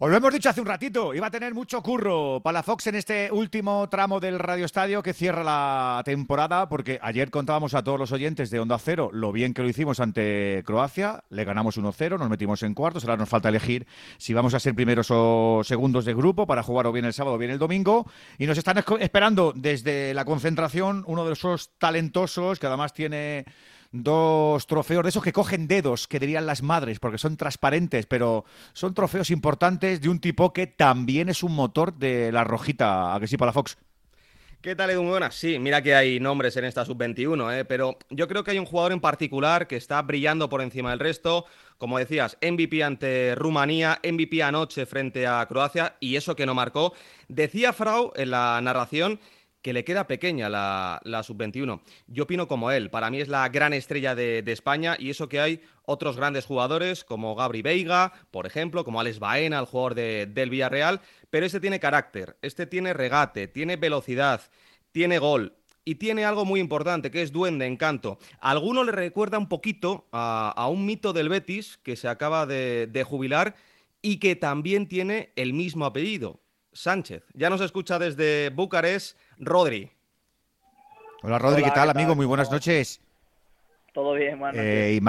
Os lo hemos dicho hace un ratito, iba a tener mucho curro para Fox en este último tramo del Radio Estadio que cierra la temporada, porque ayer contábamos a todos los oyentes de Onda Cero lo bien que lo hicimos ante Croacia, le ganamos 1-0, nos metimos en cuartos, ahora nos falta elegir si vamos a ser primeros o segundos de grupo para jugar o bien el sábado o bien el domingo, y nos están esperando desde la concentración uno de esos talentosos que además tiene dos trofeos de esos que cogen dedos, que dirían las madres, porque son transparentes, pero son trofeos importantes de un tipo que también es un motor de la rojita, a que sí, para la Fox. ¿Qué tal, Edu? Buenas. Sí, mira que hay nombres en esta sub-21, ¿eh? pero yo creo que hay un jugador en particular que está brillando por encima del resto. Como decías, MVP ante Rumanía, MVP anoche frente a Croacia y eso que no marcó. Decía Frau en la narración que le queda pequeña la, sub-21. Yo opino como él, para mí es la gran estrella de, España y eso que hay otros grandes jugadores como Gabri Veiga, por ejemplo, como Alex Baena, el jugador del Villarreal, pero este tiene carácter, este tiene regate, tiene velocidad, tiene gol. Y tiene algo muy importante, que es duende, encanto. A alguno le recuerda un poquito a, un mito del Betis que se acaba de, de jubilar y que también tiene el mismo apellido, Sánchez. Ya nos escucha desde Bucarest Rodri. Hola Rodri, ¿qué tal amigo? Muy buenas noches. Todo bien, buenas eh,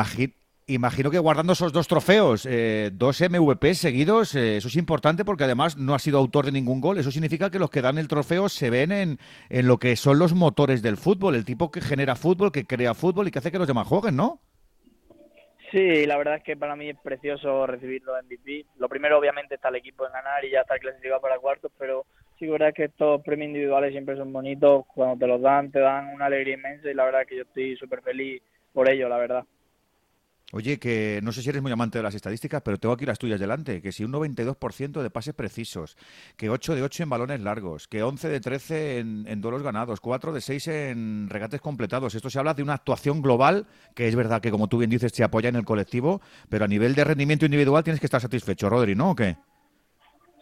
imagino que guardando esos dos trofeos, eh, dos MVP seguidos, eh, eso es importante porque además no ha sido autor de ningún gol. Eso significa que los que dan el trofeo se ven en, en lo que son los motores del fútbol, el tipo que genera fútbol, que crea fútbol y que hace que los demás jueguen, ¿no? Sí, la verdad es que para mí es precioso recibir los MVP. Lo primero, obviamente, está el equipo en ganar y ya está clasificado para cuartos, pero sí, verdad que estos premios individuales siempre son bonitos. Cuando te los dan, te dan una alegría inmensa y la verdad que yo estoy súper feliz por ello, la verdad. Oye, que no sé si eres muy amante de las estadísticas, pero tengo aquí las tuyas delante. Que si un 92% de pases precisos, que 8 de 8 en balones largos, que 11 de 13 en, en duelos ganados, 4 de 6 en regates completados. Esto se habla de una actuación global, que es verdad que, como tú bien dices, se apoya en el colectivo, pero a nivel de rendimiento individual tienes que estar satisfecho, Rodri, ¿no? ¿O qué?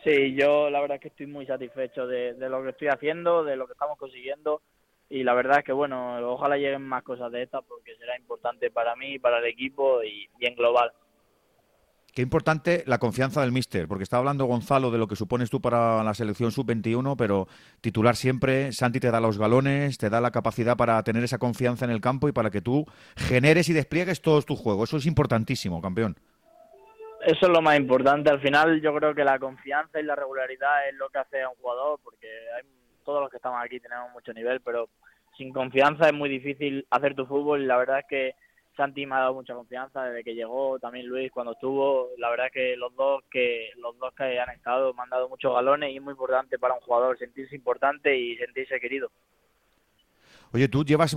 Sí, yo la verdad es que estoy muy satisfecho de, lo que estoy haciendo, de lo que estamos consiguiendo y la verdad es que bueno, ojalá lleguen más cosas de estas porque será importante para mí, para el equipo y, bien global. Qué importante la confianza del míster, porque está hablando Gonzalo de lo que supones tú para la selección sub-21, pero titular siempre, Santi te da los galones, te da la capacidad para tener esa confianza en el campo y para que tú generes y despliegues todos tus juegos. Eso es importantísimo, campeón. Eso es lo más importante. Al final yo creo que la confianza y la regularidad es lo que hace a un jugador, porque hay todos los que estamos aquí tenemos mucho nivel, pero sin confianza es muy difícil hacer tu fútbol y la verdad es que Santi me ha dado mucha confianza desde que llegó, también Luis cuando estuvo, la verdad es que los dos que los dos que han estado me han dado muchos galones y es muy importante para un jugador sentirse importante y sentirse querido. Oye, tú llevas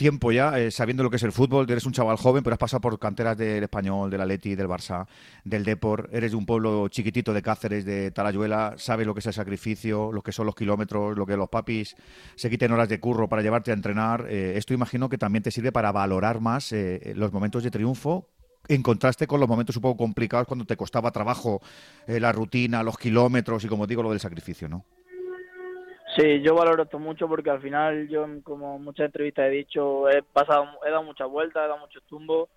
tiempo ya eh, sabiendo lo que es el fútbol, eres un chaval joven, pero has pasado por canteras del Español, del Atleti, del Barça, del Depor, eres de un pueblo chiquitito de Cáceres, de Talayuela, sabes lo que es el sacrificio, lo que son los kilómetros, lo que los papis se quiten horas de curro para llevarte a entrenar. Eh, esto imagino que también te sirve para valorar más eh, los momentos de triunfo en contraste con los momentos un poco complicados cuando te costaba trabajo la rutina, los kilómetros y, como digo, lo del sacrificio, ¿no? Sí, yo valoro esto mucho porque al final yo, como muchas entrevistas he dicho, he pasado, he dado muchas vueltas, he dado muchos tumbos,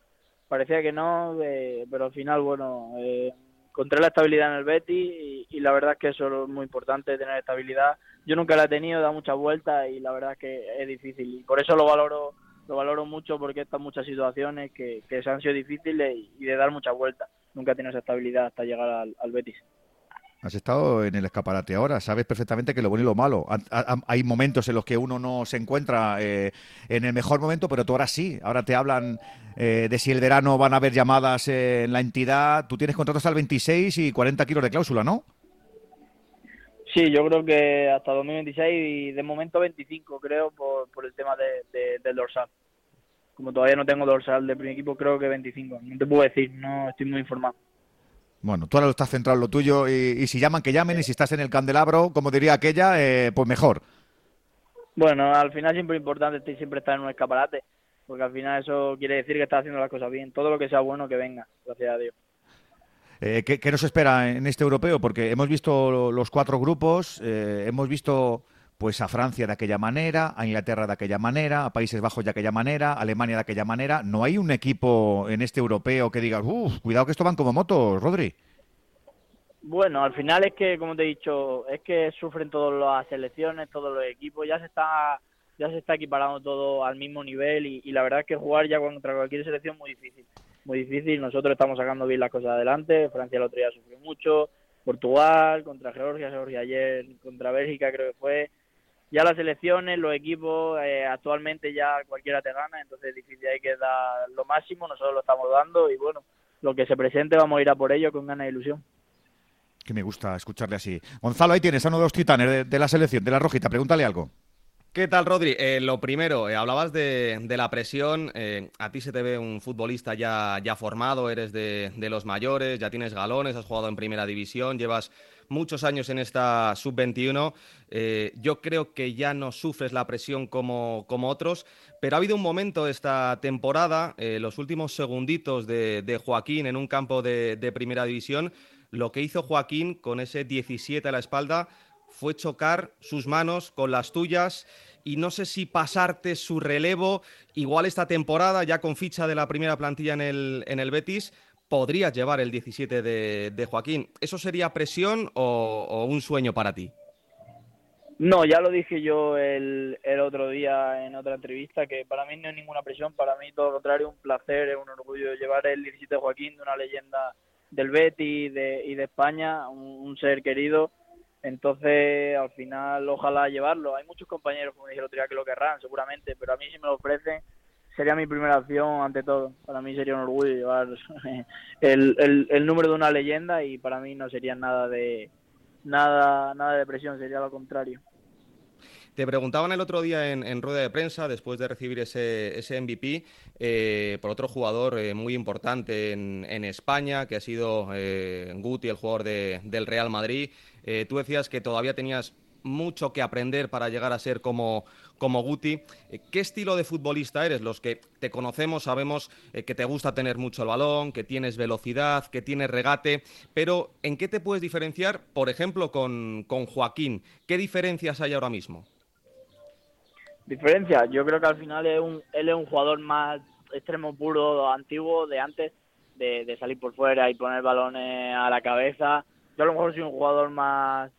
parecía que no, eh, pero al final, bueno, eh, encontré la estabilidad en el Betty y, la verdad es que eso es muy importante, tener estabilidad. Yo nunca la he tenido, he dado muchas vueltas y la verdad es que es difícil y por eso lo valoro lo valoro mucho porque estas muchas situaciones que, se han sido difíciles y, de dar muchas vueltas. Nunca he tenido esa estabilidad hasta llegar al Betis. Has estado en el escaparate ahora, sabes perfectamente que lo bueno y lo malo. Hay momentos en los que uno no se encuentra eh, en el mejor momento, pero tú ahora sí. Ahora te hablan eh, de si el verano van a haber llamadas en la entidad. Tú tienes contratos el 26 y 40 kilos de cláusula, ¿no? Sí, yo creo que hasta 2026 y de momento 25, creo, por, por el tema de, del dorsal. Como todavía no tengo dorsal de primer equipo, creo que 25. No te puedo decir, no estoy muy informado. Bueno, tú ahora lo estás centrado en lo tuyo y, si llaman, que llamen y si estás en el candelabro, como diría aquella, eh, pues mejor. Bueno, al final siempre es importante siempre estar en un escaparate, porque al final eso quiere decir que estás haciendo las cosas bien. Todo lo que sea bueno que venga, gracias a Dios. Eh, ¿qué, nos espera en este europeo? Porque hemos visto los cuatro grupos, eh, hemos visto pues a Francia de aquella manera, a Inglaterra de aquella manera, a Países Bajos de aquella manera, a Alemania de aquella manera. No hay un equipo en este europeo que diga, uff, cuidado que esto van como motos, Rodri. Bueno, al final es que, como te he dicho, es que sufren todas las selecciones, todos los equipos, ya se está ya se está equiparando todo al mismo nivel y, la verdad es que jugar ya contra cualquier selección es muy difícil, muy difícil. Nosotros estamos sacando bien las cosas adelante, Francia el otro día sufrió mucho, Portugal contra Georgia, Georgia ayer contra Bélgica creo que fue. Ya las selecciones, los equipos, eh, actualmente ya cualquiera te gana, entonces es difícil, hay que dar lo máximo, nosotros lo estamos dando y bueno, lo que se presente vamos a ir a por ello con ganas de ilusión. Que me gusta escucharle así. Gonzalo, ahí tienes a uno de los titanes de, la selección, de la rojita, pregúntale algo. ¿Qué tal, Rodri? Eh, lo primero, eh, hablabas de, la presión. Eh, a ti se te ve un futbolista ya, ya formado, eres de, los mayores, ya tienes galones, has jugado en primera división, llevas muchos años en esta sub-21. yo creo que ya no sufres la presión como, como, otros, pero ha habido un momento esta temporada, los últimos segunditos de, Joaquín en un campo de, de primera división, lo que hizo Joaquín con ese 17 a la espalda fue chocar sus manos con las tuyas y no sé si pasarte su relevo, igual esta temporada, ya con ficha de la primera plantilla en el, en el Betis, podría llevar el 17 de, Joaquín. ¿Eso sería presión o, un sueño para ti? No, ya lo dije yo el, otro día en otra entrevista, que para mí no es ninguna presión, para mí todo lo contrario, un placer, es un orgullo llevar el 17 de Joaquín, de una leyenda del Betis y de, y de España, un, ser querido. Entonces, al final, ojalá llevarlo. Hay muchos compañeros, como dije el otro día, que lo querrán, seguramente, pero a mí si me lo ofrecen, sería mi primera opción ante todo. Para mí sería un orgullo llevar el, el, el número de una leyenda y para mí no sería nada de nada nada de presión, sería lo contrario. Te preguntaban el otro día en, rueda de prensa, después de recibir ese, ese MVP, eh, por otro jugador eh, muy importante en, España, que ha sido eh, Guti, el jugador del Real Madrid. tú decías que todavía tenías mucho que aprender para llegar a ser como, como Guti. ¿Qué estilo de futbolista eres? Los que te conocemos sabemos que te gusta tener mucho el balón, que tienes velocidad, que tienes regate, pero ¿en qué te puedes diferenciar, por ejemplo, con, con Joaquín? ¿Qué diferencias hay ahora mismo? Diferencia, yo creo que al final es un, él es un jugador más extremo puro, antiguo, de antes, de, salir por fuera y poner balones a la cabeza. Yo a lo mejor soy un jugador más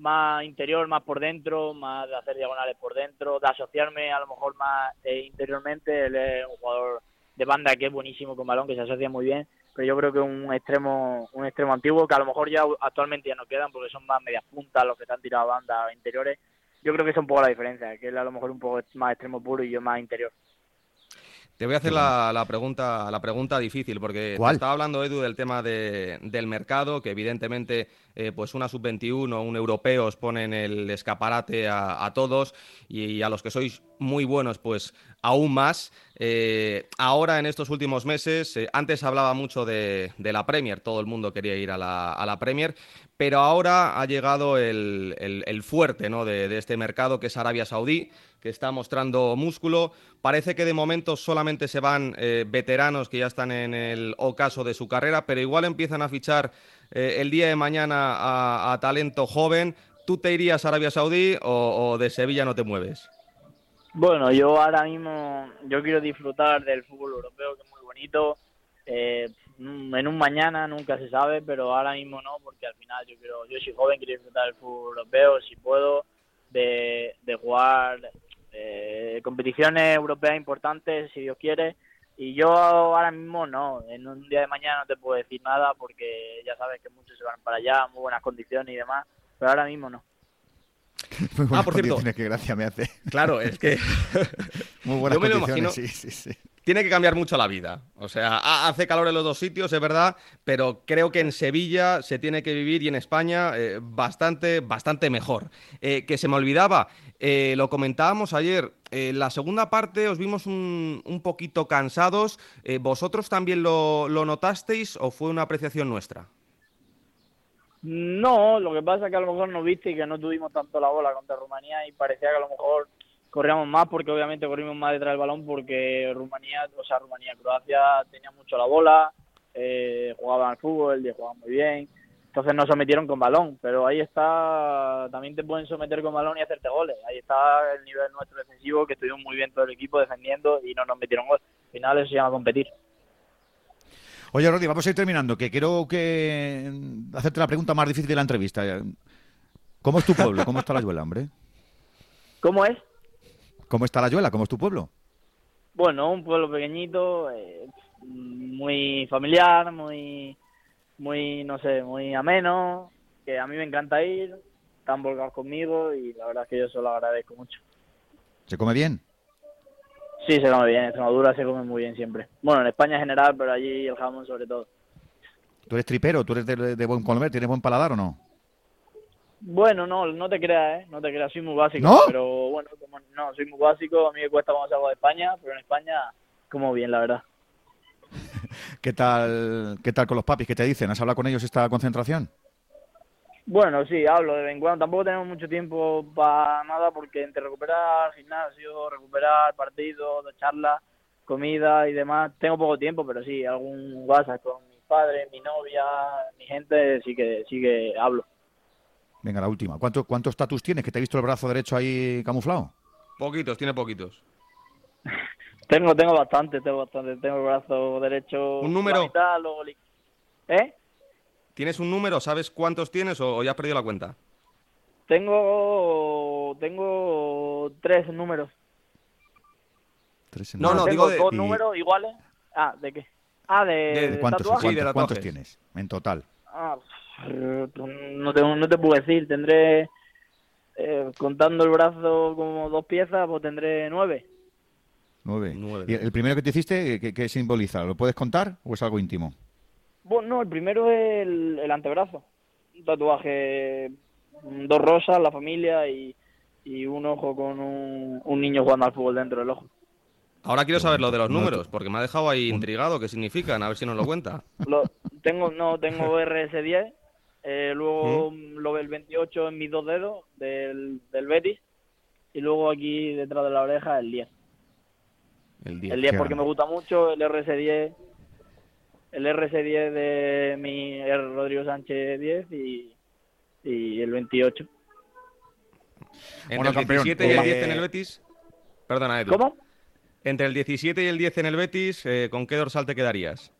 más interior, más por dentro, más de hacer diagonales por dentro, de asociarme a lo mejor más eh, interiormente. Él es un jugador de banda que es buenísimo con balón, que se asocia muy bien, pero yo creo que un extremo un extremo antiguo que a lo mejor ya actualmente ya no quedan porque son más medias puntas los que están tirado a banda interiores yo creo que es un poco la diferencia, que él a lo mejor un poco más extremo puro y yo más interior. Te voy a hacer la, pregunta, la pregunta difícil, porque estaba hablando Edu del tema del mercado, que evidentemente eh, pues una sub-21, un europeo os ponen el escaparate a, todos y, a los que sois muy buenos, pues aún más. Eh, ahora, en estos últimos meses, eh, antes hablaba mucho de, la Premier, todo el mundo quería ir a la, Premier, pero ahora ha llegado el, fuerte ¿no? de, este mercado, que es Arabia Saudí, que está mostrando músculo. Parece que de momento solamente se van eh, veteranos que ya están en el ocaso de su carrera, pero igual empiezan a fichar el día de mañana a, talento joven. ¿Tú te irías a Arabia Saudí o de Sevilla no te mueves? Bueno, yo ahora mismo yo quiero disfrutar del fútbol europeo, que es muy bonito. Eh, en un mañana nunca se sabe, pero ahora mismo no, porque al final yo quiero, yo soy joven, quiero disfrutar del fútbol europeo, si puedo, de, de jugar eh, competiciones europeas importantes, si Dios quiere. Y yo ahora mismo no, en un día de mañana no te puedo decir nada, porque ya sabes que muchos se van para allá, muy buenas condiciones y demás, pero ahora mismo no. ah, por cierto. Qué gracia me hace. Claro, es que. Muy buenas Yo me lo imagino. Sí, sí, sí. Tiene que cambiar mucho la vida. O sea, hace calor en los dos sitios, es verdad, pero creo que en Sevilla se tiene que vivir y en España eh, bastante, bastante mejor. Eh, que se me olvidaba, eh, lo comentábamos ayer, la segunda parte os vimos un, un poquito cansados. ¿Vosotros también lo, lo notasteis o fue una apreciación nuestra? No, lo que pasa es que a lo mejor no viste y que no tuvimos tanto la bola contra Rumanía y parecía que a lo mejor corríamos más porque obviamente corrimos más detrás del balón porque Rumanía, o sea, Rumanía, Croacia tenía mucho la bola, eh, jugaban al fútbol, y jugaban muy bien, entonces nos sometieron con balón, pero ahí está, también te pueden someter con balón y hacerte goles, ahí está el nivel nuestro defensivo que estuvimos muy bien todo el equipo defendiendo y no nos metieron gol, al final eso se llama competir. Oye, Rodi, vamos a ir terminando, que quiero que hacerte la pregunta más difícil de la entrevista. ¿Cómo es tu pueblo? ¿Cómo está la Yuela, hombre? ¿Cómo es? ¿Cómo está la Yuela? ¿Cómo es tu pueblo? Bueno, un pueblo pequeñito, eh, muy familiar, muy, muy, no sé, muy ameno, que a mí me encanta ir, están volcados conmigo y la verdad es que yo se lo agradezco mucho. ¿Se come bien? Sí, se come bien, en Extremadura se come muy bien siempre. Bueno, en España en general, pero allí el jamón sobre todo. ¿Tú eres tripero? ¿Tú eres de, buen comer? ¿Tienes buen paladar o no? Bueno, no, no te creas, ¿eh? No te creas, soy muy básico. ¿No? Pero bueno, no, soy muy básico, a mí me cuesta cuando salgo de España, pero en España como bien, la verdad. ¿Qué tal, ¿Qué tal con los papis? ¿Qué te dicen? ¿Has hablado con ellos esta concentración? Bueno, sí, hablo de vez en cuando. Tampoco tenemos mucho tiempo para nada porque entre recuperar gimnasio, recuperar partidos, charlas, comida y demás, tengo poco tiempo, pero sí, algún WhatsApp con mi padre, mi novia, mi gente, sí que, sí que hablo. Venga, la última. ¿Cuántos cuántos tatus tienes? ¿Que te he visto el brazo derecho ahí camuflado? Poquitos, tiene poquitos. tengo, tengo bastante, tengo bastante. Tengo el brazo derecho. ¿Un número? ¿Eh? ¿Tienes un número? ¿Sabes cuántos tienes o ya has perdido la cuenta? Tengo tengo tres números. ¿Tres no, no, digo de... dos números iguales. Ah, ¿de qué? Ah, de, ¿cuántos, ¿cuántos, tienes en total? Ah, no te, no te puedo decir. Tendré, eh, contando el brazo como dos piezas, pues tendré nueve. Nueve. ¿Y el primero que te hiciste, qué, qué simboliza? ¿Lo puedes contar o es algo íntimo? Bueno, no, el primero es el, antebrazo. Un tatuaje, dos rosas, la familia y, un ojo con un, niño jugando al fútbol dentro del ojo. Ahora quiero saber lo de los números, porque me ha dejado ahí intrigado qué significan, a ver si nos lo cuenta. Lo, tengo, no, tengo RS10, eh, luego ¿Mm? lo el 28 en mis dos dedos del, del Betis, y luego aquí detrás de la oreja el 10. El 10, el 10 porque me gusta mucho, el RS10 el RC10 de mi Rodrigo Sánchez 10 y, y el 28. Entre el 17 y el 10 en el Betis. Perdona, Edu. ¿Cómo? Entre el 17 y el 10 en el Betis, eh, ¿con qué dorsal te quedarías?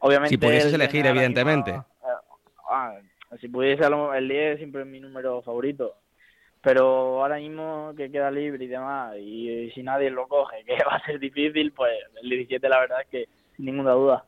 Obviamente. Si pudieses elegir, evidentemente. Eh, ah, si pudiese, el 10 siempre es mi número favorito. Pero ahora mismo que queda libre y demás, y si nadie lo coge, que va a ser difícil, pues el 17 la verdad es que sin ninguna duda.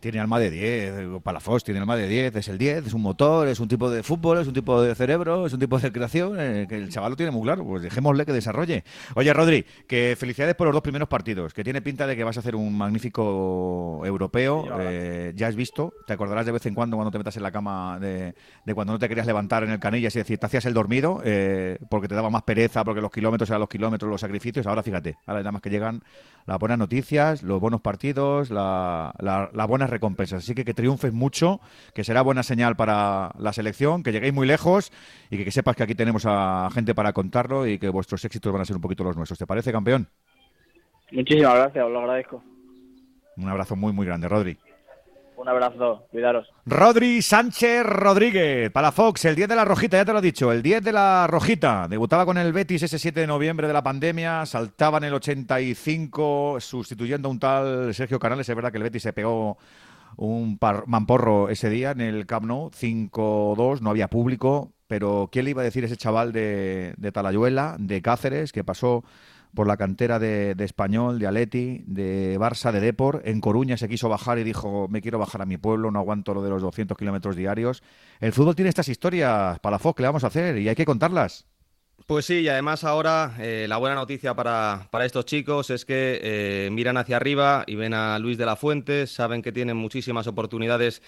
Tiene alma de 10, Palafox tiene alma de 10, es el 10, es un motor, es un tipo de fútbol, es un tipo de cerebro, es un tipo de creación, eh, que el chaval lo tiene muy claro, pues dejémosle que desarrolle. Oye, Rodri, que felicidades por los dos primeros partidos, que tiene pinta de que vas a hacer un magnífico europeo, eh, ya has visto, te acordarás de vez en cuando cuando te metas en la cama de, cuando no te querías levantar en el canilla, es decir, te hacías el dormido, eh, porque te daba más pereza, porque los kilómetros eran los kilómetros, los sacrificios, ahora fíjate, ahora nada más que llegan las buenas noticias, los buenos partidos, las buenas recompensas. Así que que triunfes mucho, que será buena señal para la selección, que lleguéis muy lejos y que, sepas que aquí tenemos a gente para contarlo y que vuestros éxitos van a ser un poquito los nuestros. ¿Te parece, campeón? Muchísimas gracias, os lo agradezco. Un abrazo muy, muy grande, Rodri. Un abrazo, cuidaros. Rodri Sánchez Rodríguez, para Fox, el 10 de la Rojita, ya te lo he dicho, el 10 de la Rojita. Debutaba con el Betis ese 7 de noviembre de la pandemia, saltaba en el 85 sustituyendo a un tal Sergio Canales. Es verdad que el Betis se pegó un mamporro ese día en el Camp Nou, 5-2, no había público, pero ¿quién le iba a decir ese chaval de, de Talayuela, de Cáceres, que pasó por la cantera de, Español, de Aleti, de Barça, de Depor. En Coruña se quiso bajar y dijo, me quiero bajar a mi pueblo, no aguanto lo de los 200 kilómetros diarios. El fútbol tiene estas historias, para la ¿qué le vamos a hacer? Y hay que contarlas. Pues sí, y además ahora eh, la buena noticia para, estos chicos es que eh, miran hacia arriba y ven a Luis de la Fuente, saben que tienen muchísimas oportunidades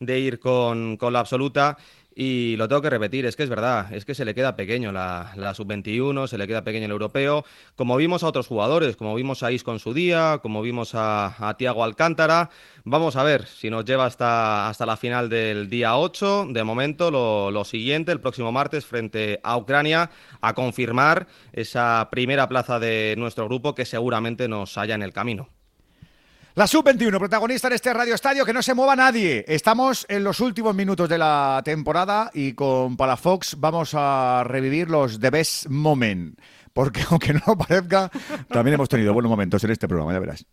de ir con, con la absoluta y lo tengo que repetir, es que es verdad, es que se le queda pequeño la, sub-21, se le queda pequeño el europeo, como vimos a otros jugadores, como vimos a Isco en su día, como vimos a, Tiago Alcántara. Vamos a ver si nos lleva hasta, hasta la final del día 8. De momento, lo, lo siguiente, el próximo martes, frente a Ucrania, a confirmar esa primera plaza de nuestro grupo que seguramente nos haya en el camino. La sub-21, protagonista en este Radio Estadio, que no se mueva nadie. Estamos en los últimos minutos de la temporada y con Palafox vamos a revivir los The Best Moment. Porque aunque no lo parezca, también hemos tenido buenos momentos en este programa, ya verás.